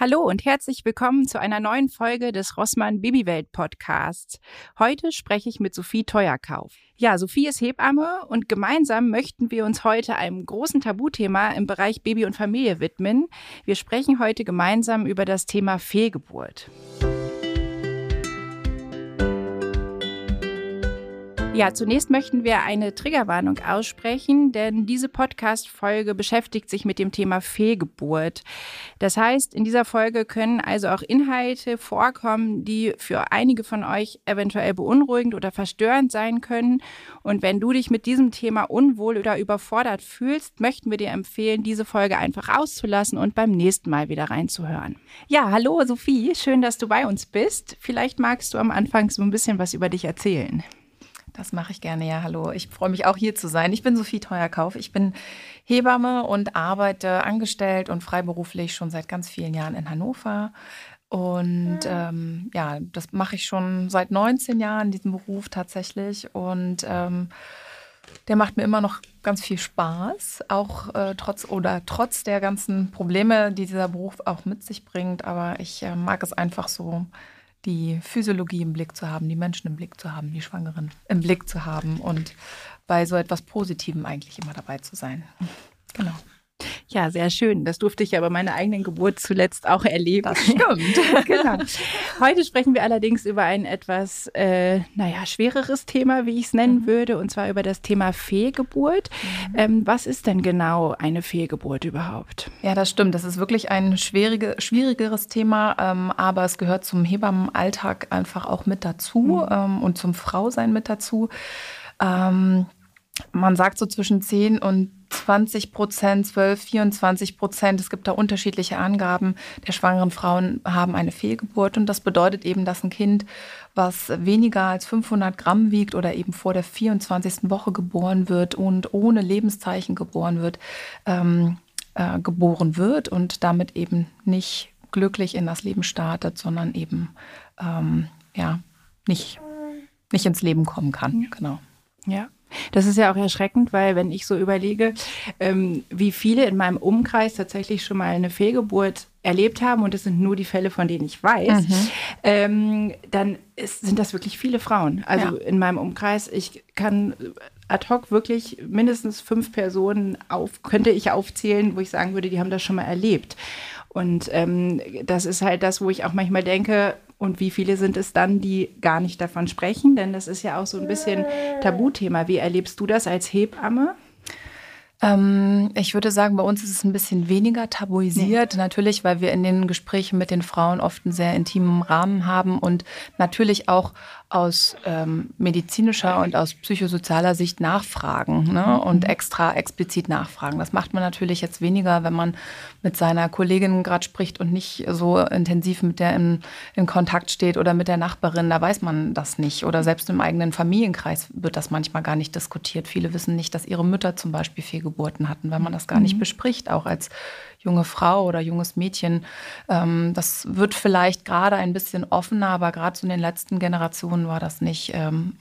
Hallo und herzlich willkommen zu einer neuen Folge des Rossmann Babywelt Podcasts. Heute spreche ich mit Sophie Teuerkauf. Ja, Sophie ist Hebamme und gemeinsam möchten wir uns heute einem großen Tabuthema im Bereich Baby und Familie widmen. Wir sprechen heute gemeinsam über das Thema Fehlgeburt. Ja, zunächst möchten wir eine Triggerwarnung aussprechen, denn diese Podcast-Folge beschäftigt sich mit dem Thema Fehlgeburt. Das heißt, in dieser Folge können also auch Inhalte vorkommen, die für einige von euch eventuell beunruhigend oder verstörend sein können. Und wenn du dich mit diesem Thema unwohl oder überfordert fühlst, möchten wir dir empfehlen, diese Folge einfach auszulassen und beim nächsten Mal wieder reinzuhören. Ja, hallo Sophie, schön, dass du bei uns bist. Vielleicht magst du am Anfang so ein bisschen was über dich erzählen. Das mache ich gerne, ja. Hallo. Ich freue mich auch hier zu sein. Ich bin Sophie Teuerkauf. Ich bin Hebamme und arbeite angestellt und freiberuflich schon seit ganz vielen Jahren in Hannover. Und ähm, ja, das mache ich schon seit 19 Jahren, diesen Beruf tatsächlich. Und ähm, der macht mir immer noch ganz viel Spaß, auch äh, trotz oder trotz der ganzen Probleme, die dieser Beruf auch mit sich bringt. Aber ich äh, mag es einfach so, die Physiologie im Blick zu haben, die Menschen im Blick zu haben, die Schwangeren im Blick zu haben und bei so etwas Positivem eigentlich immer dabei zu sein. Genau. Ja, sehr schön. Das durfte ich ja bei meiner eigenen Geburt zuletzt auch erleben. Das stimmt. genau. Heute sprechen wir allerdings über ein etwas, äh, naja, schwereres Thema, wie ich es nennen mhm. würde, und zwar über das Thema Fehlgeburt. Mhm. Ähm, was ist denn genau eine Fehlgeburt überhaupt? Ja, das stimmt. Das ist wirklich ein schwierige, schwierigeres Thema, ähm, aber es gehört zum Hebammenalltag einfach auch mit dazu mhm. ähm, und zum Frausein mit dazu. Ähm, man sagt so zwischen 10 und 20 Prozent, 12, 24 Prozent, es gibt da unterschiedliche Angaben, der schwangeren Frauen haben eine Fehlgeburt. Und das bedeutet eben, dass ein Kind, was weniger als 500 Gramm wiegt oder eben vor der 24. Woche geboren wird und ohne Lebenszeichen geboren wird, ähm, äh, geboren wird und damit eben nicht glücklich in das Leben startet, sondern eben ähm, ja, nicht, nicht ins Leben kommen kann. Genau. Ja. Das ist ja auch erschreckend, weil wenn ich so überlege, ähm, wie viele in meinem Umkreis tatsächlich schon mal eine Fehlgeburt erlebt haben, und das sind nur die Fälle, von denen ich weiß, mhm. ähm, dann ist, sind das wirklich viele Frauen. Also ja. in meinem Umkreis, ich kann ad hoc wirklich mindestens fünf Personen auf, könnte ich aufzählen, wo ich sagen würde, die haben das schon mal erlebt. Und ähm, das ist halt das, wo ich auch manchmal denke, und wie viele sind es dann, die gar nicht davon sprechen? Denn das ist ja auch so ein bisschen Tabuthema. Wie erlebst du das als Hebamme? Ähm, ich würde sagen, bei uns ist es ein bisschen weniger tabuisiert. Nee. Natürlich, weil wir in den Gesprächen mit den Frauen oft einen sehr intimen Rahmen haben und natürlich auch aus ähm, medizinischer und aus psychosozialer Sicht nachfragen ne? Mhm. und extra explizit nachfragen. Das macht man natürlich jetzt weniger, wenn man mit seiner Kollegin gerade spricht und nicht so intensiv mit der in, in Kontakt steht oder mit der Nachbarin. Da weiß man das nicht. Oder selbst im eigenen Familienkreis wird das manchmal gar nicht diskutiert. Viele wissen nicht, dass ihre Mütter zum Beispiel Fehlgeburten hatten, weil man das gar nicht mhm. bespricht, auch als junge Frau oder junges Mädchen. Ähm, das wird vielleicht gerade ein bisschen offener, aber gerade so in den letzten Generationen war das nicht ähm,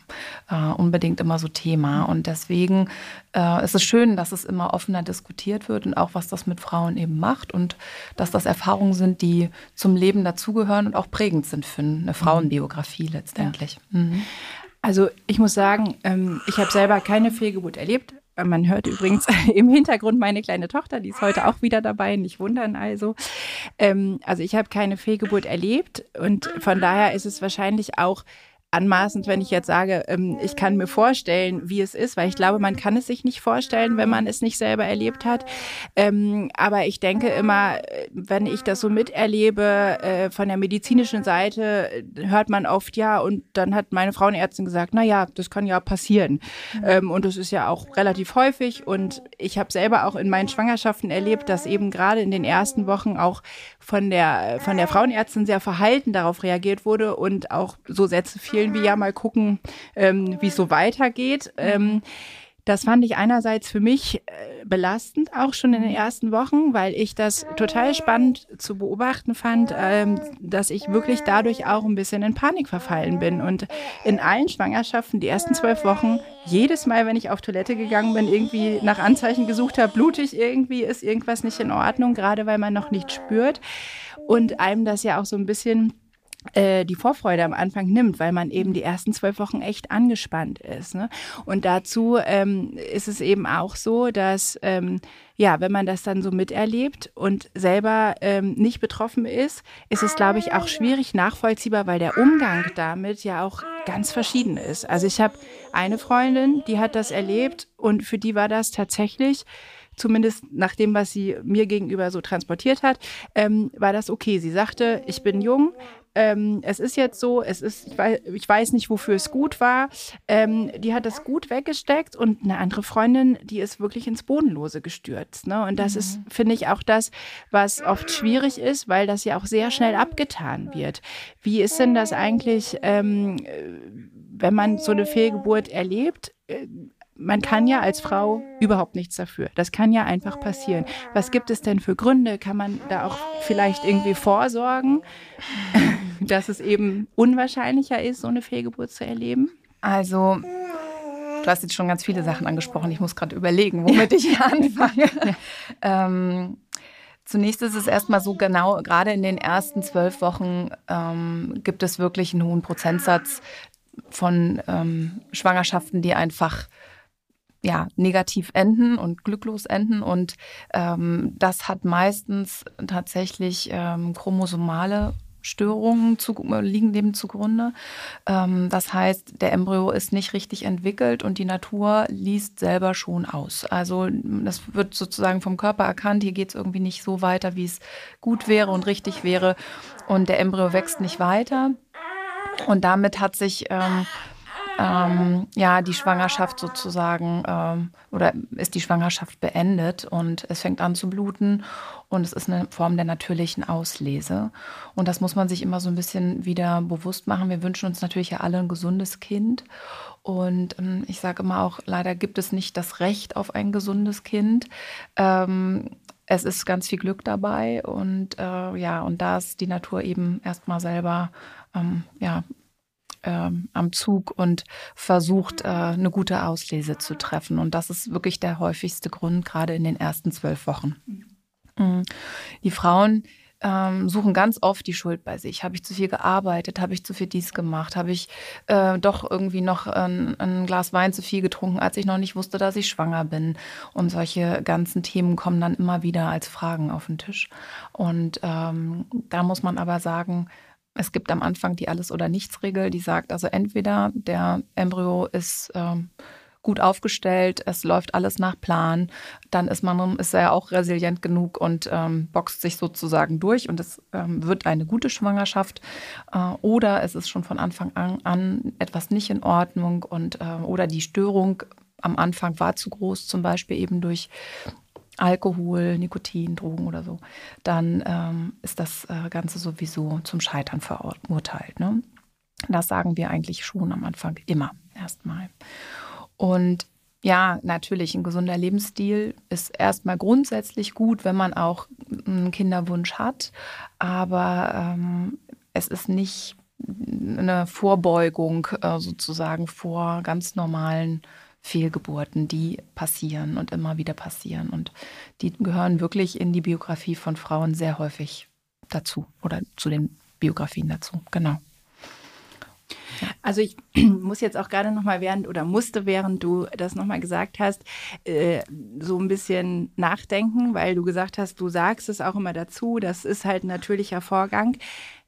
äh, unbedingt immer so Thema. Und deswegen äh, ist es schön, dass es immer offener diskutiert wird und auch was das mit Frauen eben macht und dass das Erfahrungen sind, die zum Leben dazugehören und auch prägend sind für eine Frauenbiografie letztendlich. Ja. Mhm. Also ich muss sagen, ähm, ich habe selber keine Fehlgeburt erlebt, man hört übrigens im Hintergrund meine kleine Tochter, die ist heute auch wieder dabei, nicht wundern also. Ähm, also ich habe keine Fehlgeburt erlebt und von daher ist es wahrscheinlich auch anmaßend, wenn ich jetzt sage, ähm, ich kann mir vorstellen, wie es ist, weil ich glaube, man kann es sich nicht vorstellen, wenn man es nicht selber erlebt hat. Ähm, aber ich denke immer, wenn ich das so miterlebe, äh, von der medizinischen Seite hört man oft ja und dann hat meine Frauenärztin gesagt, na ja, das kann ja passieren. Ähm, und das ist ja auch relativ häufig und ich habe selber auch in meinen Schwangerschaften erlebt, dass eben gerade in den ersten Wochen auch von der, von der Frauenärztin sehr verhalten darauf reagiert wurde und auch so Sätze fielen wie ja mal gucken, ähm, wie es so weitergeht. Ähm, das fand ich einerseits für mich äh, belastend, auch schon in den ersten Wochen, weil ich das total spannend zu beobachten fand, ähm, dass ich wirklich dadurch auch ein bisschen in Panik verfallen bin. Und in allen Schwangerschaften, die ersten zwölf Wochen, jedes Mal, wenn ich auf Toilette gegangen bin, irgendwie nach Anzeichen gesucht habe, blutig irgendwie, ist irgendwas nicht in Ordnung, gerade weil man noch nicht spürt. und einem das ja auch so ein bisschen äh, die Vorfreude am Anfang nimmt, weil man eben die ersten zwölf Wochen echt angespannt ist. Ne? Und dazu ähm, ist es eben auch so, dass ähm, ja, wenn man das dann so miterlebt und selber ähm, nicht betroffen ist, ist es, glaube ich, auch schwierig nachvollziehbar, weil der Umgang damit ja auch ganz verschieden ist. Also ich habe eine Freundin, die hat das erlebt und für die war das tatsächlich zumindest nach dem, was sie mir gegenüber so transportiert hat, ähm, war das okay. Sie sagte, ich bin jung, ähm, es ist jetzt so, es ist, ich weiß, ich weiß nicht, wofür es gut war. Ähm, die hat das gut weggesteckt und eine andere Freundin, die ist wirklich ins Bodenlose gestürzt. Ne? Und das mhm. ist, finde ich, auch das, was oft schwierig ist, weil das ja auch sehr schnell abgetan wird. Wie ist denn das eigentlich, ähm, wenn man so eine Fehlgeburt erlebt? Äh, man kann ja als Frau überhaupt nichts dafür. Das kann ja einfach passieren. Was gibt es denn für Gründe? Kann man da auch vielleicht irgendwie vorsorgen, dass es eben unwahrscheinlicher ist, so eine Fehlgeburt zu erleben? Also, du hast jetzt schon ganz viele Sachen angesprochen. Ich muss gerade überlegen, womit ich anfange. ähm, Zunächst ist es erstmal so genau, gerade in den ersten zwölf Wochen ähm, gibt es wirklich einen hohen Prozentsatz von ähm, Schwangerschaften, die einfach ja, negativ enden und glücklos enden. Und ähm, das hat meistens tatsächlich ähm, chromosomale Störungen zu, liegen dem zugrunde. Ähm, das heißt, der Embryo ist nicht richtig entwickelt und die Natur liest selber schon aus. Also das wird sozusagen vom Körper erkannt, hier geht es irgendwie nicht so weiter, wie es gut wäre und richtig wäre. Und der Embryo wächst nicht weiter. Und damit hat sich ähm, ähm, ja, die Schwangerschaft sozusagen ähm, oder ist die Schwangerschaft beendet und es fängt an zu bluten und es ist eine Form der natürlichen Auslese. Und das muss man sich immer so ein bisschen wieder bewusst machen. Wir wünschen uns natürlich ja alle ein gesundes Kind. Und ähm, ich sage immer auch, leider gibt es nicht das Recht auf ein gesundes Kind. Ähm, es ist ganz viel Glück dabei und äh, ja, und da ist die Natur eben erstmal selber ähm, ja, ähm, am Zug und versucht, äh, eine gute Auslese zu treffen. Und das ist wirklich der häufigste Grund, gerade in den ersten zwölf Wochen. Mhm. Die Frauen ähm, suchen ganz oft die Schuld bei sich. Habe ich zu viel gearbeitet? Habe ich zu viel dies gemacht? Habe ich äh, doch irgendwie noch ein, ein, Glas Wein zu viel getrunken, als ich noch nicht wusste, dass ich schwanger bin? Und solche ganzen Themen kommen dann immer wieder als Fragen auf den Tisch. Und ähm, da muss man aber sagen, es gibt am Anfang die Alles- oder Nichts-Regel, die sagt also entweder der Embryo ist ähm, gut aufgestellt, es läuft alles nach Plan, dann ist man ist er auch resilient genug und ähm, boxt sich sozusagen durch und es ähm, wird eine gute Schwangerschaft. Äh, oder es ist schon von Anfang an, an etwas nicht in Ordnung und äh, oder die Störung am Anfang war zu groß, zum Beispiel eben durch Alkohol, Nikotin, Drogen oder so, dann ähm, ist das äh, Ganze sowieso zum Scheitern verurteilt. Ne? Das sagen wir eigentlich schon am Anfang immer erstmal. Und ja, natürlich, ein gesunder Lebensstil ist erstmal grundsätzlich gut, wenn man auch einen Kinderwunsch hat. Aber ähm, es ist nicht eine Vorbeugung äh, sozusagen vor ganz normalen Fehlgeburten, die passieren und immer wieder passieren. Und die gehören wirklich in die Biografie von Frauen sehr häufig dazu oder zu den Biografien dazu. Genau. Also ich muss jetzt auch gerade noch mal während oder musste während du das noch mal gesagt hast äh, so ein bisschen nachdenken, weil du gesagt hast, du sagst es auch immer dazu. Das ist halt ein natürlicher Vorgang.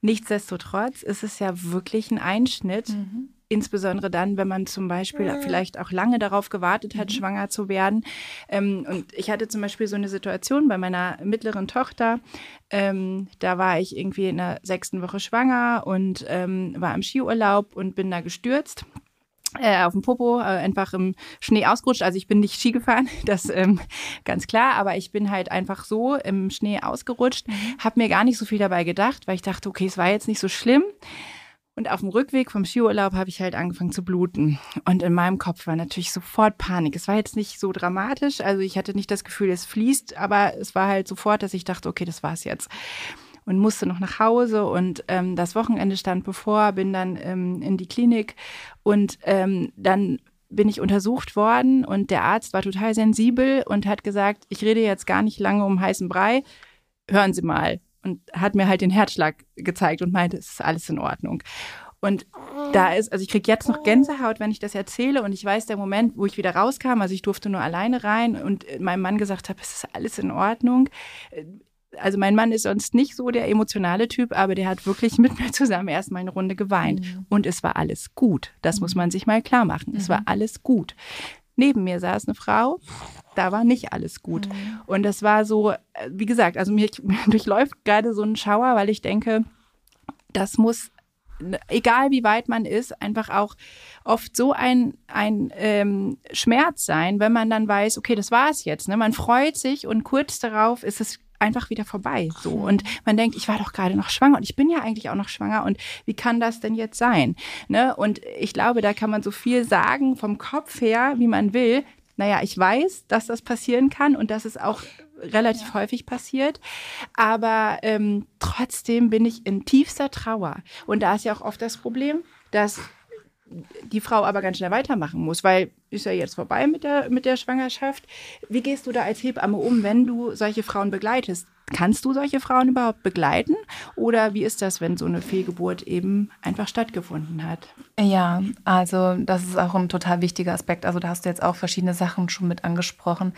Nichtsdestotrotz ist es ja wirklich ein Einschnitt. Mhm insbesondere dann, wenn man zum Beispiel mhm. vielleicht auch lange darauf gewartet hat, mhm. schwanger zu werden. Ähm, und ich hatte zum Beispiel so eine Situation bei meiner mittleren Tochter. Ähm, da war ich irgendwie in der sechsten Woche schwanger und ähm, war im Skiurlaub und bin da gestürzt. Äh, auf dem Popo, äh, einfach im Schnee ausgerutscht. Also ich bin nicht Ski gefahren, das ähm, ganz klar, aber ich bin halt einfach so im Schnee ausgerutscht, mhm. habe mir gar nicht so viel dabei gedacht, weil ich dachte, okay, es war jetzt nicht so schlimm. Und auf dem Rückweg vom Skiurlaub habe ich halt angefangen zu bluten. Und in meinem Kopf war natürlich sofort Panik. Es war jetzt nicht so dramatisch. Also ich hatte nicht das Gefühl, es fließt, aber es war halt sofort, dass ich dachte, okay, das war's jetzt. Und musste noch nach Hause und ähm, das Wochenende stand bevor, bin dann ähm, in die Klinik und ähm, dann bin ich untersucht worden und der Arzt war total sensibel und hat gesagt, ich rede jetzt gar nicht lange um heißen Brei. Hören Sie mal, und hat mir halt den Herzschlag gezeigt und meinte, es ist alles in Ordnung. Und da ist, also ich kriege jetzt noch Gänsehaut, wenn ich das erzähle. Und ich weiß, der Moment, wo ich wieder rauskam, also ich durfte nur alleine rein und meinem Mann gesagt habe, es ist alles in Ordnung. Also mein Mann ist sonst nicht so der emotionale Typ, aber der hat wirklich mit mir zusammen erstmal eine Runde geweint. Mhm. Und es war alles gut. Das mhm. muss man sich mal klar machen. Mhm. Es war mhm. alles gut. Neben mir saß eine Frau, da war nicht alles gut. Mhm. Und das war so, wie gesagt, also mir durchläuft gerade so ein Schauer, weil ich denke, das muss egal wie weit man ist, einfach auch oft so ein, ein ähm, Schmerz sein, wenn man dann weiß, okay, das war es jetzt. Ne? Man freut sich und kurz darauf ist es einfach wieder vorbei. So. Und man denkt, ich war doch gerade noch schwanger und ich bin ja eigentlich auch noch schwanger und wie kann das denn jetzt sein? Ne? Und ich glaube, da kann man so viel sagen vom Kopf her, wie man will. Naja, ich weiß, dass das passieren kann und dass es auch relativ ja. häufig passiert. Aber ähm, trotzdem bin ich in tiefster Trauer. Und da ist ja auch oft das Problem, dass die Frau aber ganz schnell weitermachen muss, weil ist ja jetzt vorbei mit der, mit der Schwangerschaft. Wie gehst du da als Hebamme um, wenn du solche Frauen begleitest? Kannst du solche Frauen überhaupt begleiten? Oder wie ist das, wenn so eine Fehlgeburt eben einfach stattgefunden hat? Ja, also das ist auch ein total wichtiger Aspekt. Also da hast du jetzt auch verschiedene Sachen schon mit angesprochen.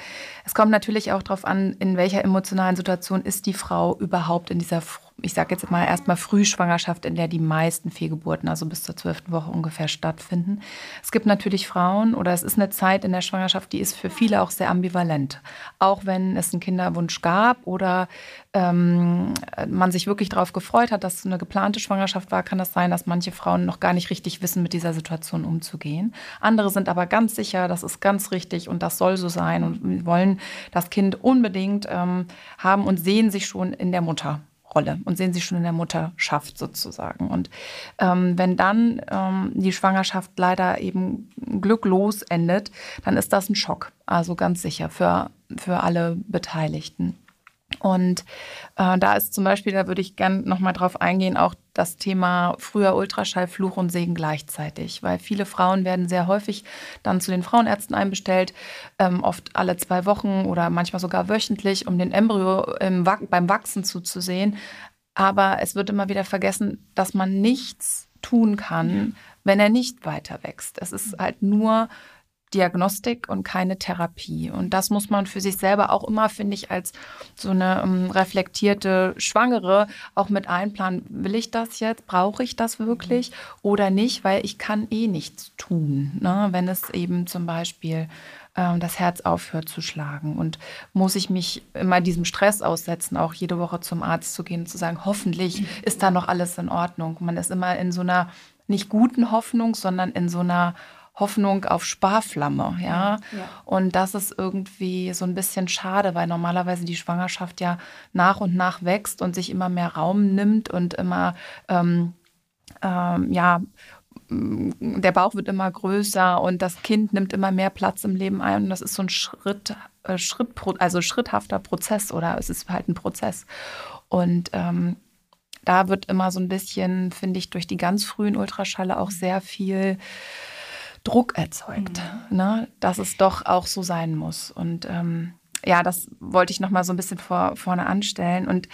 Es kommt natürlich auch darauf an, in welcher emotionalen Situation ist die Frau überhaupt in dieser ich sage jetzt mal erstmal Frühschwangerschaft, in der die meisten Fehlgeburten, also bis zur zwölften Woche ungefähr stattfinden. Es gibt natürlich Frauen oder es ist eine Zeit in der Schwangerschaft, die ist für viele auch sehr ambivalent. Auch wenn es einen Kinderwunsch gab oder ähm, man sich wirklich darauf gefreut hat, dass es eine geplante Schwangerschaft war, kann das sein, dass manche Frauen noch gar nicht richtig wissen, mit dieser Situation umzugehen. Andere sind aber ganz sicher, das ist ganz richtig und das soll so sein und wollen das Kind unbedingt ähm, haben und sehen sich schon in der Mutter. Rolle und sehen sie schon in der Mutterschaft sozusagen. Und ähm, wenn dann ähm, die Schwangerschaft leider eben glücklos endet, dann ist das ein Schock. Also ganz sicher für, für alle Beteiligten. Und äh, da ist zum Beispiel, da würde ich gerne nochmal drauf eingehen, auch das Thema früher Ultraschall, Fluch und Segen gleichzeitig, weil viele Frauen werden sehr häufig dann zu den Frauenärzten einbestellt, ähm, oft alle zwei Wochen oder manchmal sogar wöchentlich, um den Embryo im, beim Wachsen zuzusehen. Aber es wird immer wieder vergessen, dass man nichts tun kann, wenn er nicht weiter wächst. Es ist halt nur Diagnostik und keine Therapie. Und das muss man für sich selber auch immer, finde ich, als so eine um, ähm, reflektierte Schwangere auch mit einplanen. Will ich das jetzt? Brauche ich das wirklich oder nicht? Weil ich kann eh nichts tun, ne? wenn es eben zum Beispiel ähm, das Herz aufhört zu schlagen. Und muss ich mich immer diesem Stress aussetzen, auch jede Woche zum Arzt zu gehen und zu sagen, hoffentlich ist da noch alles in Ordnung. Man ist immer in so einer nicht guten Hoffnung, sondern in so einer Hoffnung auf Sparflamme, ja? ja. Und das ist irgendwie so ein bisschen schade, weil normalerweise die Schwangerschaft ja nach und nach wächst und sich immer mehr Raum nimmt und immer, ähm, ähm, ja, der Bauch wird immer größer und das Kind nimmt immer mehr Platz im Leben ein. Und das ist so ein Schritt, äh, Schritt, also schritthafter Prozess oder es ist halt ein Prozess. Und ähm, da wird immer so ein bisschen, finde ich, durch die ganz frühen Ultraschalle auch sehr viel Druck erzeugt, mhm. ne? dass es doch auch so sein muss. Und ähm, ja, das wollte ich nochmal so ein bisschen vor, vorne anstellen. Und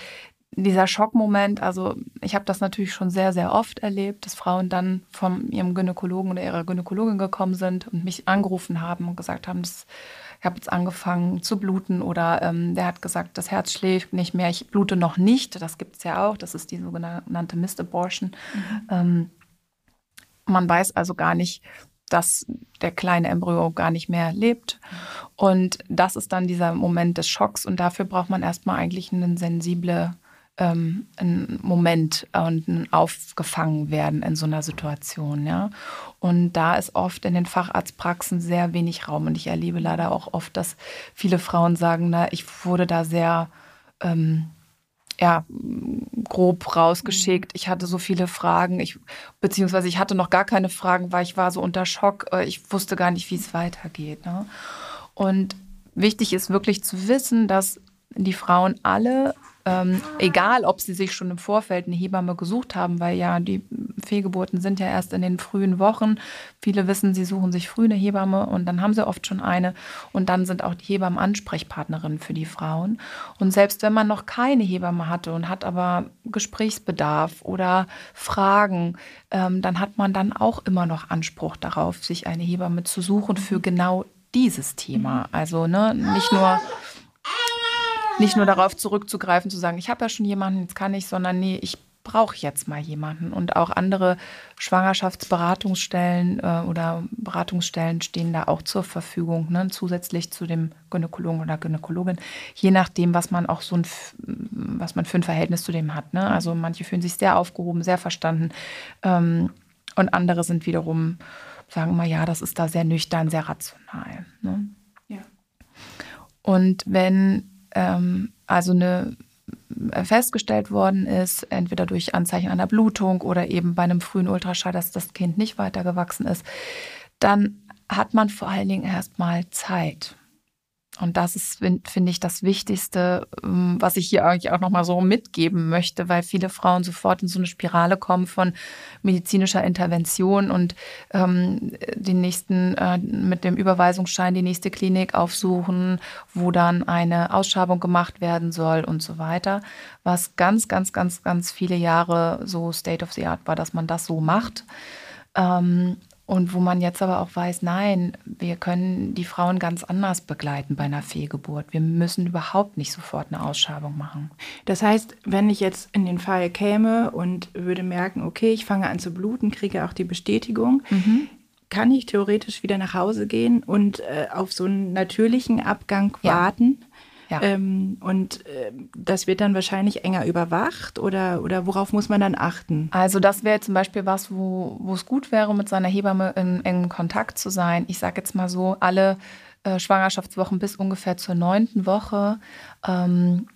dieser Schockmoment, also ich habe das natürlich schon sehr, sehr oft erlebt, dass Frauen dann von ihrem Gynäkologen oder ihrer Gynäkologin gekommen sind und mich angerufen haben und gesagt haben, das, ich habe jetzt angefangen zu bluten oder ähm, der hat gesagt, das Herz schläft nicht mehr, ich blute noch nicht. Das gibt es ja auch, das ist die sogenannte Mist Abortion. Mhm. Ähm, man weiß also gar nicht, dass der kleine Embryo gar nicht mehr lebt. Und das ist dann dieser Moment des Schocks. Und dafür braucht man erstmal eigentlich einen sensiblen ähm, einen Moment und ein aufgefangen werden in so einer Situation. Ja? Und da ist oft in den Facharztpraxen sehr wenig Raum. Und ich erlebe leider auch oft, dass viele Frauen sagen, na, ich wurde da sehr ähm, ja, grob rausgeschickt. Ich hatte so viele Fragen, ich, beziehungsweise ich hatte noch gar keine Fragen, weil ich war so unter Schock. Äh, ich wusste gar nicht, wie es weitergeht. Ne? Und wichtig ist wirklich zu wissen, dass die Frauen alle ähm, egal ob sie sich schon im Vorfeld eine Hebamme gesucht haben, weil ja die Fehlgeburten sind ja erst in den frühen Wochen. Viele wissen, sie suchen sich früh eine Hebamme und dann haben sie oft schon eine und dann sind auch die Hebammen Ansprechpartnerinnen für die Frauen. Und selbst wenn man noch keine Hebamme hatte und hat aber Gesprächsbedarf oder Fragen, ähm, dann hat man dann auch immer noch Anspruch darauf, sich eine Hebamme zu suchen für genau dieses Thema. Also ne, nicht nur nicht nur darauf zurückzugreifen, zu sagen, ich habe ja schon jemanden, jetzt kann ich, sondern nee, ich brauche jetzt mal jemanden. Und auch andere Schwangerschaftsberatungsstellen äh, oder Beratungsstellen stehen da auch zur Verfügung, ne? zusätzlich zu dem Gynäkologen oder Gynäkologin, je nachdem, was man auch so ein, was man für ein Verhältnis zu dem hat. Ne? Also manche fühlen sich sehr aufgehoben, sehr verstanden ähm, und andere sind wiederum, sagen mal, ja, das ist da sehr nüchtern, sehr rational. Ne? Ja. Und wenn ähm, also eine äh, festgestellt worden ist, entweder durch Anzeichen einer Blutung oder eben bei einem frühen Ultraschall, dass das Kind nicht weitergewachsen ist, dann hat man vor allen Dingen erstmal Zeit. Und das ist, finde ich, das Wichtigste, ähm, was ich hier eigentlich auch nochmal so mitgeben möchte, weil viele Frauen sofort in so eine Spirale kommen von medizinischer Intervention und ähm, den nächsten, äh, mit dem Überweisungsschein die nächste Klinik aufsuchen, wo dann eine Ausschabung gemacht werden soll und so weiter. Was ganz, ganz, ganz, ganz viele Jahre so State of the Art war, dass man das so macht. Ähm, und wo man jetzt aber auch weiß, nein, wir können die Frauen ganz anders begleiten bei einer Fehlgeburt. Wir müssen überhaupt nicht sofort eine Ausschabung machen. Das heißt, wenn ich jetzt in den Fall käme und würde merken, okay, ich fange an zu bluten, kriege auch die Bestätigung, mhm. kann ich theoretisch wieder nach Hause gehen und äh, auf so einen natürlichen Abgang ja. warten? Ja. Ähm, und äh, das wird dann wahrscheinlich enger überwacht oder, oder worauf muss man dann achten? Also das wäre zum Beispiel was, wo, wo es gut wäre, mit seiner Hebamme in engem Kontakt zu sein. Ich sage jetzt mal so, alle äh, Schwangerschaftswochen bis ungefähr zur neunten Woche ähm,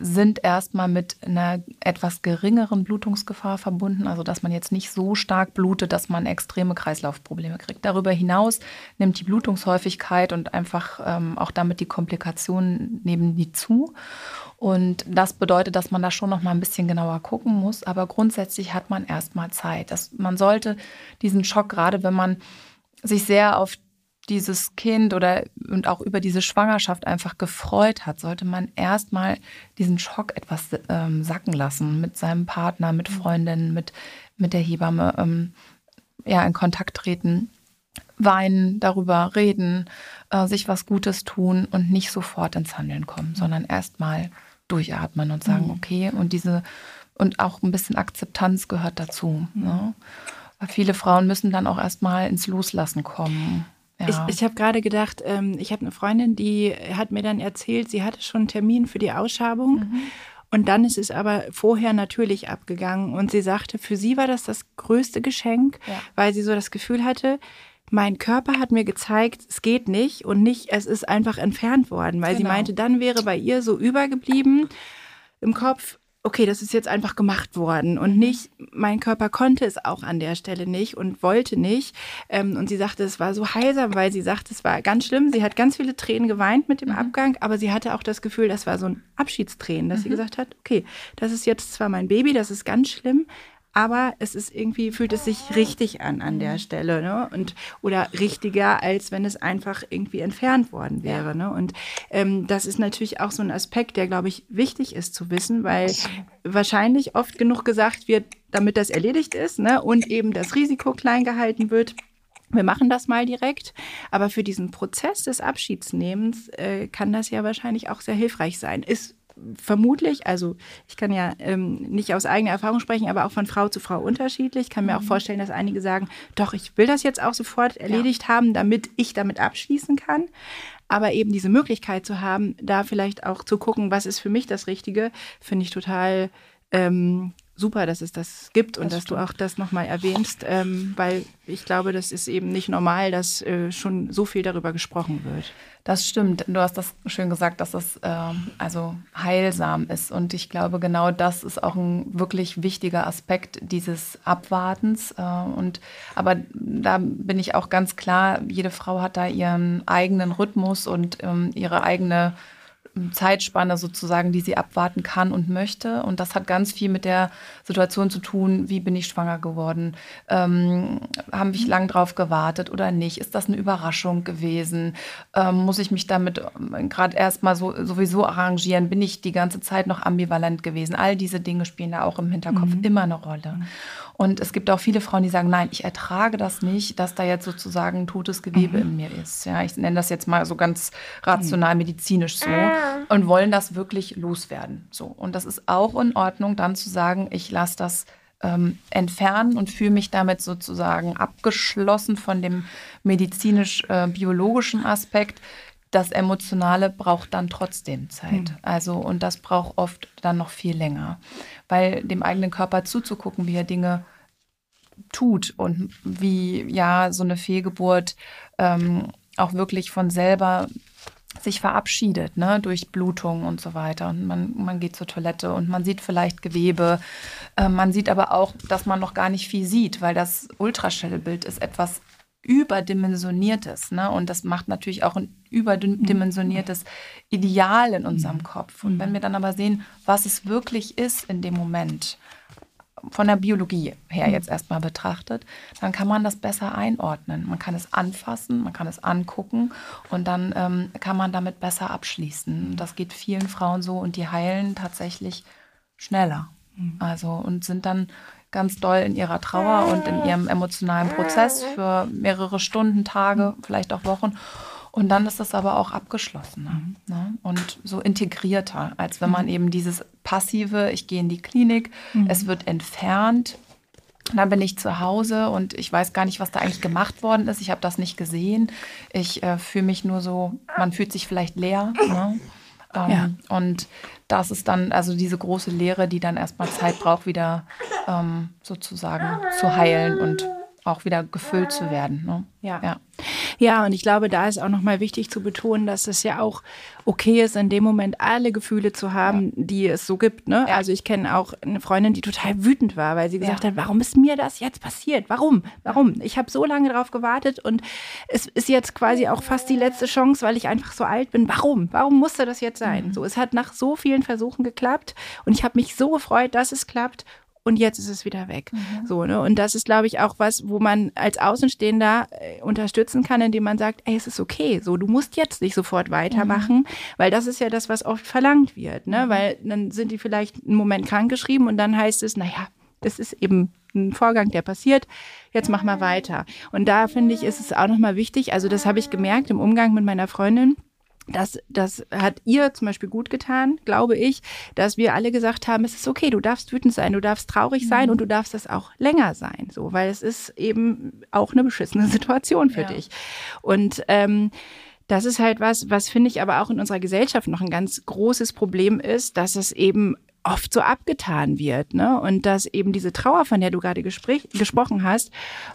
sind erstmal mit einer etwas geringeren Blutungsgefahr verbunden, also dass man jetzt nicht so stark blutet, dass man extreme Kreislaufprobleme kriegt. Darüber hinaus nimmt die Blutungshäufigkeit und einfach ähm, auch damit die Komplikationen nehmen die zu. Und das bedeutet, dass man da schon noch mal ein bisschen genauer gucken muss. Aber grundsätzlich hat man erstmal Zeit. Das, man sollte diesen Schock, gerade wenn man sich sehr auf dieses Kind oder und auch über diese Schwangerschaft einfach gefreut hat, sollte man erstmal diesen Schock etwas ähm, sacken lassen mit seinem Partner, mit mhm. Freundinnen, mit, mit der Hebamme, ähm, ja, in Kontakt treten, weinen, darüber reden, äh, sich was Gutes tun und nicht sofort ins Handeln kommen, sondern erstmal durchatmen und sagen, mhm. okay, und diese und auch ein bisschen Akzeptanz gehört dazu. Mhm. Ne? Weil viele Frauen müssen dann auch erstmal ins Loslassen kommen. Ja. Ich, ich habe gerade gedacht, ähm, ich habe eine Freundin, die hat mir dann erzählt, sie hatte schon einen Termin für die Ausschabung. Mhm. Und dann ist es aber vorher natürlich abgegangen. Und sie sagte, für sie war das das größte Geschenk, ja. weil sie so das Gefühl hatte, mein Körper hat mir gezeigt, es geht nicht und nicht, es ist einfach entfernt worden, weil genau. sie meinte, dann wäre bei ihr so übergeblieben im Kopf, okay, das ist jetzt einfach gemacht worden und nicht, mein Körper konnte es auch an der Stelle nicht und wollte nicht. Ähm, und sie sagte, es war so heilsam, weil sie sagte, es war ganz schlimm. Sie hat ganz viele Tränen geweint mit dem mhm. Abgang, aber sie hatte auch das Gefühl, das war so ein Abschiedstränen, dass mhm. sie gesagt hat, okay, das ist jetzt zwar mein Baby, das ist ganz schlimm, aber es ist irgendwie, fühlt es sich richtig an an der. Stelle, ne? Und oder richtiger, als wenn es einfach irgendwie entfernt worden wäre. Ja. Ne? Und ähm, das ist natürlich auch so ein Aspekt, der, glaube ich, wichtig ist zu wissen, weil wahrscheinlich oft genug gesagt wird, damit das erledigt ist, ne? Und eben das Risiko klein gehalten wird. Wir machen das mal direkt, aber für diesen Prozess des Abschiedsnehmens äh, kann das ja wahrscheinlich auch sehr hilfreich sein. Ist vermutlich, also ich kann ja ähm, nicht aus eigener Erfahrung sprechen, aber auch von Frau zu Frau unterschiedlich. Ich kann mir mhm. auch vorstellen, dass einige sagen, doch, ich will das jetzt auch sofort erledigt ja. haben, damit ich damit abschließen kann. Aber eben diese Möglichkeit zu haben, da vielleicht auch zu gucken, was ist für mich das Richtige, finde ich total ähm, super, dass es das gibt und das dass stimmt. du auch das nochmal erwähnst, ähm, weil ich glaube, das ist eben nicht normal, dass äh, schon so viel darüber gesprochen wird. Das stimmt. Du hast das schön gesagt, dass das ähm, also heilsam ist. Und ich glaube, genau das ist auch ein wirklich wichtiger Aspekt dieses Abwartens. Äh, und aber da bin ich auch ganz klar, jede Frau hat da ihren eigenen Rhythmus und ähm, ihre eigene Zeitspanne sozusagen, die sie abwarten kann und möchte. Und das hat ganz viel mit der Situation zu tun, wie bin ich schwanger geworden? Ähm, haben ich lang drauf gewartet oder nicht? Ist das eine Überraschung gewesen? Ähm, muss ich mich damit ähm, gerade erstmal so, sowieso arrangieren? Bin ich die ganze Zeit noch ambivalent gewesen? All diese Dinge spielen da auch im Hinterkopf mhm. immer eine Rolle. Und es gibt auch viele Frauen, die sagen, nein, ich ertrage das nicht, dass da jetzt sozusagen totes Gewebe mhm. in mir ist. Ja, ich nenne das jetzt mal so ganz rational medizinisch so und wollen das wirklich loswerden. So. Und das ist auch in Ordnung, dann zu sagen, ich lasse das ähm, entfernen und fühle mich damit sozusagen abgeschlossen von dem medizinisch-biologischen äh, Aspekt. Das Emotionale braucht dann trotzdem Zeit. Mhm. Also, und das braucht oft dann noch viel länger. Weil dem eigenen Körper zuzugucken, wie er Dinge tut und wie ja so eine Fehlgeburt ähm, auch wirklich von selber sich verabschiedet, ne, durch Blutung und so weiter. Und man, man geht zur Toilette und man sieht vielleicht Gewebe. Äh, man sieht aber auch, dass man noch gar nicht viel sieht, weil das Ultraschallbild ist etwas überdimensioniertes. Ne? Und das macht natürlich auch ein überdimensioniertes Ideal in unserem Kopf. Und wenn wir dann aber sehen, was es wirklich ist in dem Moment, von der Biologie her jetzt erstmal betrachtet, dann kann man das besser einordnen. Man kann es anfassen, man kann es angucken und dann ähm, kann man damit besser abschließen. Das geht vielen Frauen so und die heilen tatsächlich schneller. Mhm. Also und sind dann ganz doll in ihrer Trauer und in ihrem emotionalen Prozess für mehrere Stunden, Tage, vielleicht auch Wochen. Und dann ist das aber auch abgeschlossener mhm. ne? und so integrierter, als wenn man mhm. eben dieses passive, ich gehe in die Klinik, mhm. es wird entfernt, dann bin ich zu Hause und ich weiß gar nicht, was da eigentlich gemacht worden ist. Ich habe das nicht gesehen. Ich äh, fühle mich nur so, man fühlt sich vielleicht leer. Ne? Ähm, ja. Und das ist dann also diese große Leere, die dann erstmal Zeit braucht, wieder ähm, sozusagen zu heilen und auch wieder gefüllt zu werden. Ne? Ja. ja. Ja, und ich glaube, da ist auch nochmal wichtig zu betonen, dass es ja auch okay ist, in dem Moment alle Gefühle zu haben, ja. die es so gibt. Ne? Ja. Also ich kenne auch eine Freundin, die total wütend war, weil sie gesagt ja. hat, warum ist mir das jetzt passiert? Warum? Warum? Ich habe so lange darauf gewartet und es ist jetzt quasi auch fast die letzte Chance, weil ich einfach so alt bin. Warum? Warum musste das jetzt sein? Mhm. So, es hat nach so vielen Versuchen geklappt und ich habe mich so gefreut, dass es klappt und jetzt ist es wieder weg. Mhm. So, ne? Und das ist, glaube ich, auch was, wo man als Außenstehender äh, unterstützen kann, indem man sagt, ey, es ist okay, so, du musst jetzt nicht sofort weitermachen, mhm. weil das ist ja das, was oft verlangt wird, ne? Mhm. Weil dann sind die vielleicht einen Moment krankgeschrieben und dann heißt es, naja, das ist eben ein Vorgang, der passiert. Jetzt mach mal weiter. Und da finde ich, ist es auch nochmal wichtig. Also, das habe ich gemerkt im Umgang mit meiner Freundin das, das hat ihr zum Beispiel gut getan, glaube ich, dass wir alle gesagt haben, es ist okay, du darfst wütend sein, du darfst traurig sein mhm. und du darfst das auch länger sein, so, weil es ist eben auch eine beschissene Situation für ja. dich. Und ähm, das ist halt was, was finde ich aber auch in unserer Gesellschaft noch ein ganz großes Problem ist, dass es eben oft so abgetan wird. Ne? Und dass eben diese Trauer, von der du gerade gesprochen hast,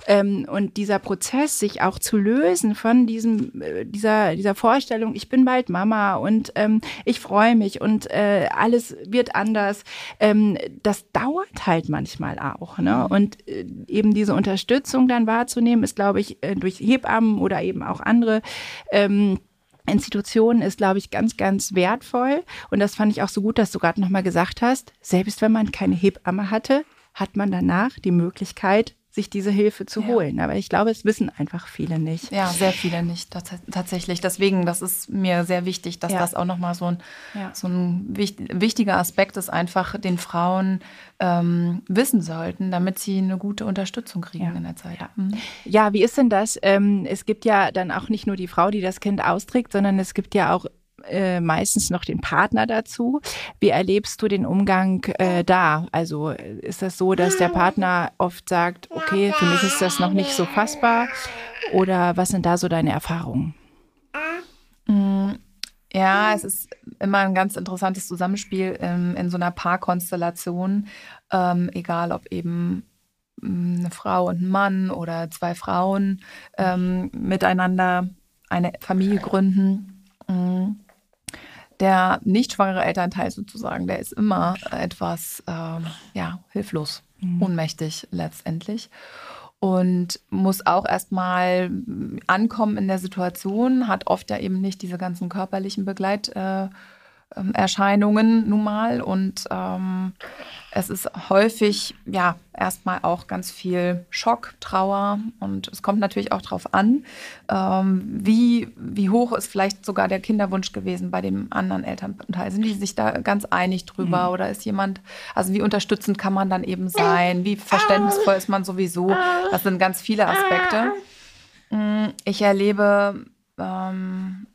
ähm, und dieser Prozess, sich auch zu lösen von diesem, äh, dieser, dieser Vorstellung, ich bin bald Mama und ähm, ich freue mich und äh, alles wird anders, ähm, das dauert halt manchmal auch. Ne? Mhm. Und äh, eben diese Unterstützung dann wahrzunehmen, ist, glaube ich, äh, durch Hebammen oder eben auch andere ähm, Institutionen ist, glaube ich, ganz, ganz wertvoll. Und das fand ich auch so gut, dass du gerade nochmal gesagt hast, selbst wenn man keine Hebamme hatte, hat man danach die Möglichkeit, sich diese Hilfe zu ja. holen. Aber ich glaube, es wissen einfach viele nicht. Ja, sehr viele nicht tatsächlich. Deswegen, das ist mir sehr wichtig, dass ja. das auch nochmal so ein, ja. so ein wichtiger Aspekt ist, einfach den Frauen ähm, wissen sollten, damit sie eine gute Unterstützung kriegen in der Zeit. Mhm. Ja, wie ist denn das? Ähm, es gibt ja dann auch nicht nur die Frau, die das Kind austrägt, sondern es gibt ja auch äh, meistens noch den Partner dazu. Wie erlebst du den Umgang äh, da? Also ist das so, dass der Partner oft sagt, okay, für mich ist das noch nicht so fassbar? Oder was sind da so deine Erfahrungen? Mm, ja, es ist immer ein ganz interessantes Zusammenspiel in, in so einer Paarkonstellation, ähm, egal ob eben mm, eine Frau und ein Mann oder zwei Frauen ähm, miteinander eine Familie gründen. Mm der nicht schwangere Elternteil sozusagen, der ist immer etwas ähm, ja, hilflos, mhm. ohnmächtig letztendlich und muss auch erstmal ankommen in der Situation, hat oft ja eben nicht diese ganzen körperlichen Begleitmaßnahmen ähm, Erscheinungen nun mal und ähm, es ist häufig ja erstmal auch ganz viel Schock, Trauer und es kommt natürlich auch darauf an, ähm, wie, wie hoch ist vielleicht sogar der Kinderwunsch gewesen bei dem anderen Elternteil. Sind die sich da ganz einig drüber mhm. oder ist jemand, also wie unterstützend kann man dann eben sein, wie verständnisvoll ist man sowieso? Das sind ganz viele Aspekte. Mm, ich erlebe ähm,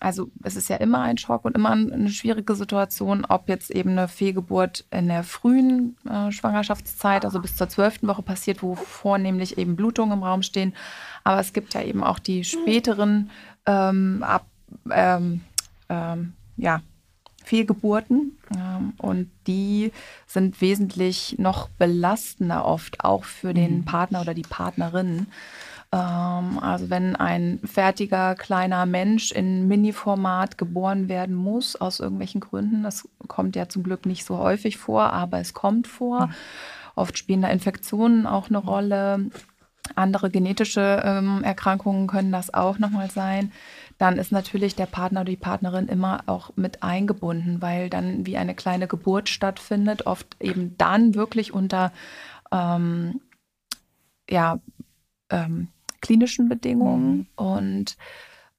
also es ist ja immer ein Schock und immer eine schwierige Situation, ob jetzt eben eine Fehlgeburt in der frühen äh, Schwangerschaftszeit, also bis zur zwölften Woche passiert, wo vornehmlich eben Blutungen im Raum stehen. Aber es gibt ja eben auch die späteren ähm, ab, ähm, ähm, ja, Fehlgeburten ähm, und die sind wesentlich noch belastender oft auch für den mhm. Partner oder die Partnerin. Ähm, also wenn ein fertiger kleiner Mensch in Mini-Format geboren werden muss, aus irgendwelchen Gründen, das kommt ja zum Glück nicht so häufig vor, aber es kommt vor. Mhm. Oft spielen da Infektionen auch eine Rolle. Andere genetische ähm, Erkrankungen können das auch nochmal sein. Dann ist natürlich der Partner oder die Partnerin immer auch mit eingebunden, weil dann wie eine kleine Geburt stattfindet, oft eben dann wirklich unter ähm, ja, ähm, klinischen Bedingungen mhm. und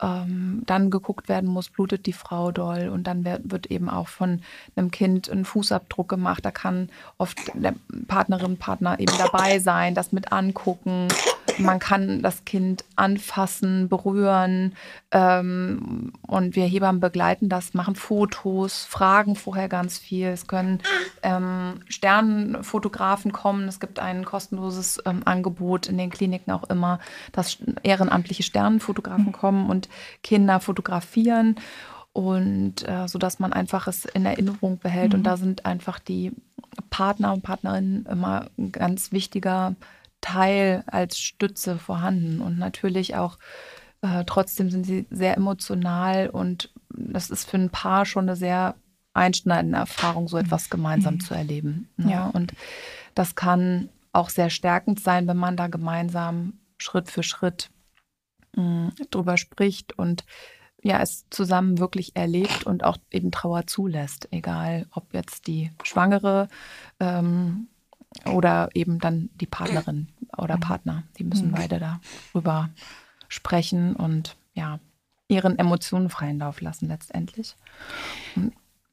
ähm, dann geguckt werden muss, blutet die Frau doll und dann wird, wird, eben auch von einem Kind ein Fußabdruck gemacht. Da kann oft der Partnerin, Partner eben dabei sein, das mit angucken man kann das Kind anfassen, berühren ähm, und wir Hebammen begleiten das, machen Fotos, fragen vorher ganz viel. Es können ähm, Sternenfotografen kommen. Es gibt ein kostenloses ähm, Angebot in den Kliniken auch immer, dass ehrenamtliche Sternenfotografen kommen und Kinder fotografieren und äh, so dass man einfach es in Erinnerung behält. Mhm. Und da sind einfach die Partner und Partnerinnen immer ein ganz wichtiger Teil als Stütze vorhanden. Und natürlich auch äh, trotzdem sind sie sehr emotional und das ist für ein Paar schon eine sehr einschneidende Erfahrung, so etwas gemeinsam mhm. zu erleben. Ne? Ja. Und das kann auch sehr stärkend sein, wenn man da gemeinsam Schritt für Schritt mh, drüber spricht und ja, es zusammen wirklich erlebt und auch eben Trauer zulässt, egal ob jetzt die Schwangere ähm, oder eben dann die Partnerin oder mhm. Partner. Die müssen mhm. beide darüber sprechen und ja, ihren Emotionen freien Lauf lassen letztendlich.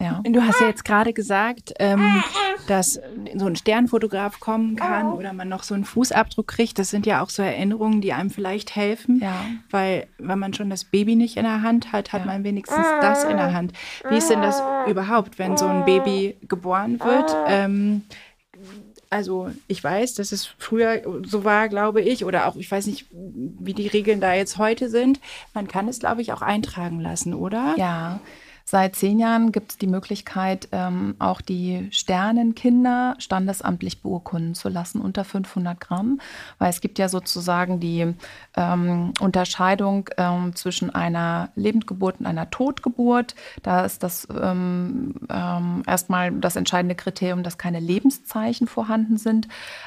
Ja. Du hast ja jetzt gerade gesagt, ähm, dass so ein Sternfotograf kommen kann oder man noch so einen Fußabdruck kriegt. Das sind ja auch so Erinnerungen, die einem vielleicht helfen, ja. weil wenn man schon das Baby nicht in der Hand hat, hat ja. man wenigstens das in der Hand. Wie ist denn das überhaupt, wenn so ein Baby geboren wird? Ähm, also ich weiß, dass es früher so war, glaube ich, oder auch, ich weiß nicht, wie die Regeln da jetzt heute sind. Man kann es, glaube ich, auch eintragen lassen, oder? Ja, Seit zehn Jahren gibt es die Möglichkeit, ähm, auch die Sternenkinder standesamtlich beurkunden zu lassen unter 500 Gramm, weil es gibt ja sozusagen die ähm, Unterscheidung ähm, zwischen einer Lebendgeburt und einer Totgeburt. Da ist das ähm, ähm, erstmal das entscheidende Kriterium, dass keine Lebenszeichen vorhanden sind.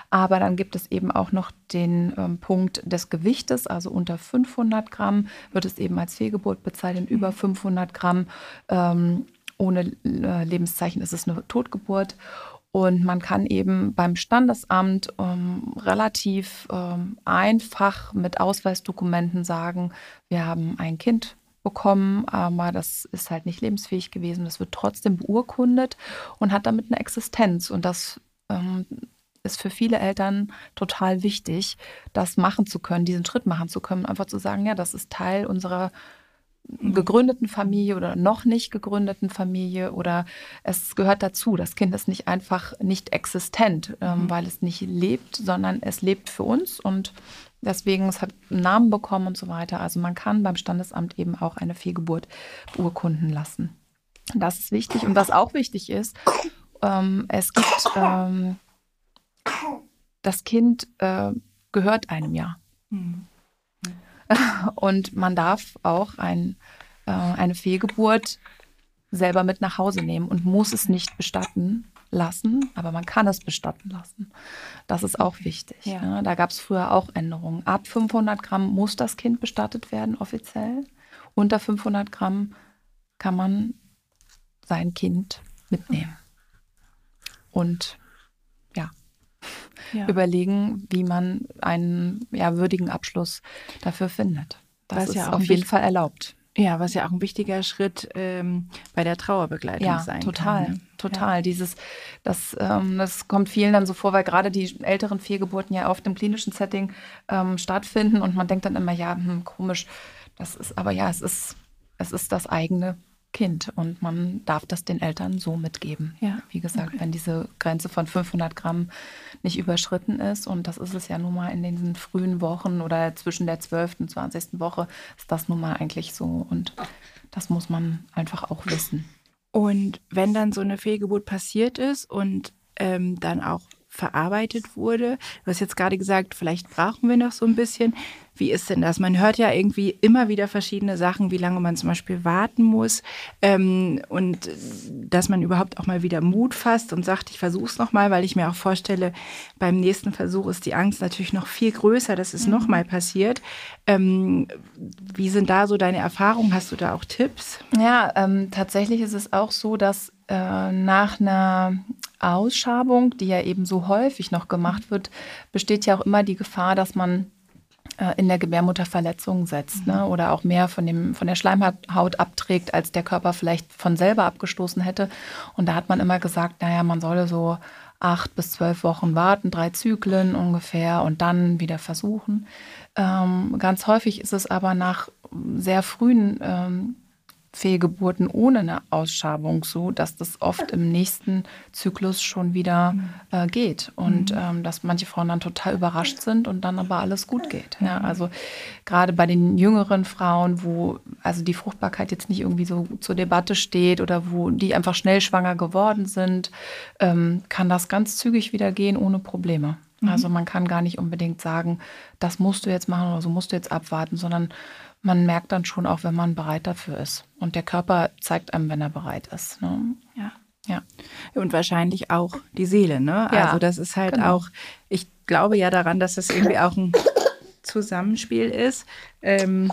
Aber dann gibt es eben auch noch den ähm, Punkt des Gewichtes, also unter 500 Gramm wird es eben als Fehlgeburt bezeichnet, über 500 Gramm ähm, ohne äh, Lebenszeichen ist es eine Totgeburt. Und man kann eben beim Standesamt ähm, relativ ähm, einfach mit Ausweisdokumenten sagen, wir haben ein Kind bekommen, aber das ist halt nicht lebensfähig gewesen. Das wird trotzdem beurkundet und hat damit eine Existenz. Und das ähm, ist für viele Eltern total wichtig, das machen zu können, diesen Schritt machen zu können, einfach zu sagen, ja, das ist Teil unserer gegründeten Familie oder noch nicht gegründeten Familie oder es gehört dazu. Das Kind ist nicht einfach nicht existent, ähm, mhm. weil es nicht lebt, sondern es lebt für uns und deswegen es hat einen Namen bekommen und so weiter. Also man kann beim Standesamt eben auch eine Fehlgeburt beurkunden lassen. Das ist wichtig und was auch wichtig ist, ähm, es gibt ähm, das Kind äh, gehört einem ja. Mhm. Und man darf auch ein, äh, eine Fehlgeburt selber mit nach Hause nehmen und muss es nicht bestatten lassen, aber man kann es bestatten lassen. Das ist auch wichtig. Ja. Ne? Da gab es früher auch Änderungen. Ab 500 Gramm muss das Kind bestattet werden offiziell. Unter 500 Gramm kann man sein Kind mitnehmen. Und ja. überlegen, wie man einen ja, würdigen Abschluss dafür findet. Das Was ist ja auf jeden Fall erlaubt. Ja, was ja auch ein wichtiger Schritt ähm, bei der Trauerbegleitung ja, sein total, kann. Ne? Total, ja. Dieses, das, ähm, das kommt vielen dann so vor, weil gerade die älteren Fehlgeburten ja oft im klinischen Setting ähm, stattfinden und man denkt dann immer, ja, hm, komisch, das ist, aber ja, es ist, es ist das eigene Kind und man darf das den Eltern so mitgeben. Ja. Wie gesagt, okay. wenn diese Grenze von 500 Gramm nicht überschritten ist und das ist es ja nun mal in den frühen Wochen oder zwischen der 12. und 20. Woche ist das nun mal eigentlich so und das muss man einfach auch wissen. Und wenn dann so eine Fehlgeburt passiert ist und ähm, dann auch verarbeitet wurde. Du hast jetzt gerade gesagt, vielleicht brauchen wir noch so ein bisschen. Wie ist denn das? Man hört ja irgendwie immer wieder verschiedene Sachen, wie lange man zum Beispiel warten muss ähm, und dass man überhaupt auch mal wieder Mut fasst und sagt, ich versuche es nochmal, weil ich mir auch vorstelle, beim nächsten Versuch ist die Angst natürlich noch viel größer, dass es mhm. nochmal passiert. Ähm, wie sind da so deine Erfahrungen? Hast du da auch Tipps? Ja, ähm, tatsächlich ist es auch so, dass äh, nach einer Ausschabung, die ja eben so häufig noch gemacht wird, besteht ja auch immer die Gefahr, dass man in der Gebärmutter Verletzungen setzt ne? Mhm. oder auch mehr von, dem, von der Schleimhaut abträgt, als der Körper vielleicht von selber abgestoßen hätte. Und da hat man immer gesagt, naja, man solle so acht bis zwölf Wochen warten, drei Zyklen ungefähr und dann wieder versuchen. Ähm, ganz häufig ist es aber nach sehr frühen ähm, Fehlgeburten ohne eine Ausschabung so, dass das oft im nächsten Zyklus schon wieder mhm. äh, geht und mhm. ähm, dass manche Frauen dann total überrascht sind und dann aber alles gut geht. Ja, mhm. also gerade bei den jüngeren Frauen, wo also die Fruchtbarkeit jetzt nicht irgendwie so zur Debatte steht oder wo die einfach schnell schwanger geworden sind, ähm, kann das ganz zügig wieder gehen ohne Probleme. Also man kann gar nicht unbedingt sagen, das musst du jetzt machen oder so musst du jetzt abwarten, sondern man merkt dann schon auch, wenn man bereit dafür ist. Und der Körper zeigt einem, wenn er bereit ist. Ne? Ja. Ja. Und wahrscheinlich auch die Seele, ne? Ja, also das ist halt genau. auch, ich glaube ja daran, dass das irgendwie auch ein Zusammenspiel ist. Ähm,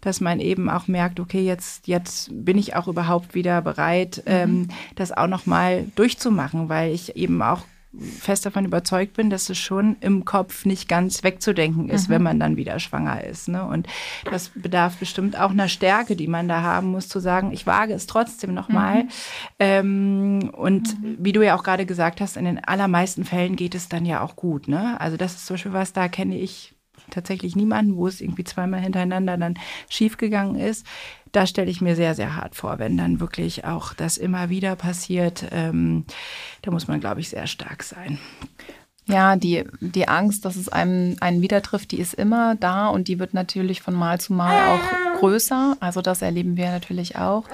dass man eben auch merkt, okay, jetzt, jetzt bin ich auch überhaupt wieder bereit, mhm. ähm, das auch nochmal durchzumachen, weil ich eben auch fest davon überzeugt bin, dass es schon im Kopf nicht ganz wegzudenken ist, mhm. wenn man dann wieder schwanger ist. Ne? Und das bedarf bestimmt auch einer Stärke, die man da haben muss, zu sagen, ich wage es trotzdem nochmal. Mhm. Ähm, und mhm. wie du ja auch gerade gesagt hast, in den allermeisten Fällen geht es dann ja auch gut. Ne? Also das ist zum Beispiel was, da kenne ich tatsächlich niemanden, wo es irgendwie zweimal hintereinander dann schiefgegangen ist. Da stelle ich mir sehr, sehr hart vor, wenn dann wirklich auch das immer wieder passiert. Ähm, da muss man, glaube ich, sehr stark sein. Ja, die, die Angst, dass es einem einen wieder trifft, die ist immer da und die wird natürlich von Mal zu Mal auch größer. Also das erleben wir natürlich auch.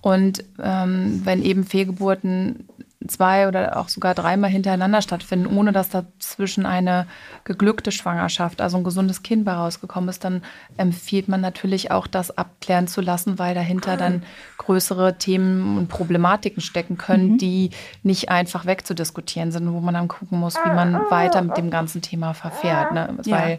Und ähm, wenn eben Fehlgeburten zwei oder auch sogar dreimal hintereinander stattfinden, ohne dass dazwischen eine geglückte Schwangerschaft, also ein gesundes Kind bei rausgekommen ist, dann empfiehlt man natürlich auch, das abklären zu lassen, weil dahinter dann größere Themen und Problematiken stecken können, mhm. die nicht einfach wegzudiskutieren sind, wo man dann gucken muss, wie man weiter mit dem ganzen Thema verfährt. Ne? Weil ja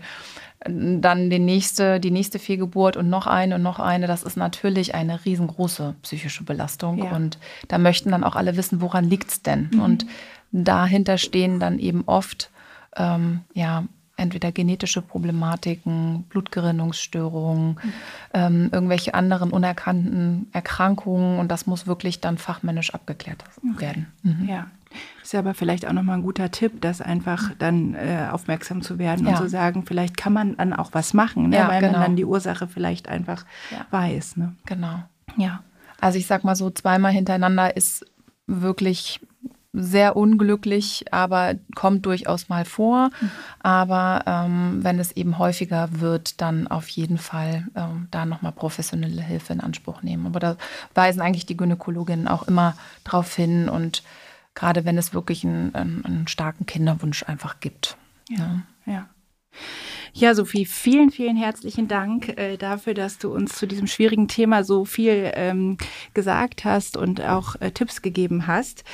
dann die nächste, die nächste Fehlgeburt und noch eine und noch eine, das ist natürlich eine riesengroße psychische Belastung. Ja. Und da möchten dann auch alle wissen, woran liegt es denn? Mhm. Und dahinter stehen dann eben oft ähm, ja, entweder genetische Problematiken, Blutgerinnungsstörungen, mhm. ähm, irgendwelche anderen unerkannten Erkrankungen und das muss wirklich dann fachmännisch abgeklärt werden. Mhm. Ja. Ist ja aber vielleicht auch nochmal ein guter Tipp, das einfach dann äh, aufmerksam zu werden ja. und zu sagen, vielleicht kann man dann auch was machen, ne? ja, weil genau. man dann die Ursache vielleicht einfach ja. weiß. Ne? Genau. Ja. Also ich sag mal so, zweimal hintereinander ist wirklich sehr unglücklich, aber kommt durchaus mal vor. Mhm. Aber ähm, wenn es eben häufiger wird, dann auf jeden Fall ähm, da nochmal professionelle Hilfe in Anspruch nehmen. Aber da weisen eigentlich die Gynäkologinnen auch immer drauf hin und gerade wenn es wirklich einen, einen, einen starken Kinderwunsch einfach gibt. Ja, ja. Ja, Sophie, vielen, vielen herzlichen Dank äh, dafür, dass du uns zu diesem schwierigen Thema so viel ähm, gesagt hast und auch äh, Tipps gegeben hast.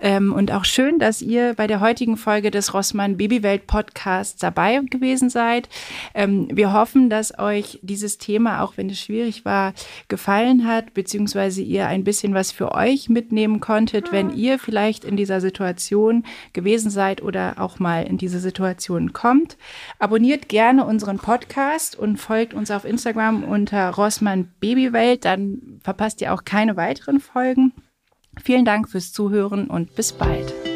Ähm, und auch schön, dass ihr bei der heutigen Folge des Rossmann Babywelt Podcasts dabei gewesen seid. Ähm, wir hoffen, dass euch dieses Thema, auch wenn es schwierig war, gefallen hat, beziehungsweise ihr ein bisschen was für euch mitnehmen konntet, wenn ihr vielleicht in dieser Situation gewesen seid oder auch mal in diese Situation kommt. Abonniert gerne gerne unseren Podcast und folgt uns auf Instagram unter Rossmann Babywelt. Dann verpasst ihr auch keine weiteren Folgen. Vielen Dank fürs Zuhören und bis bald.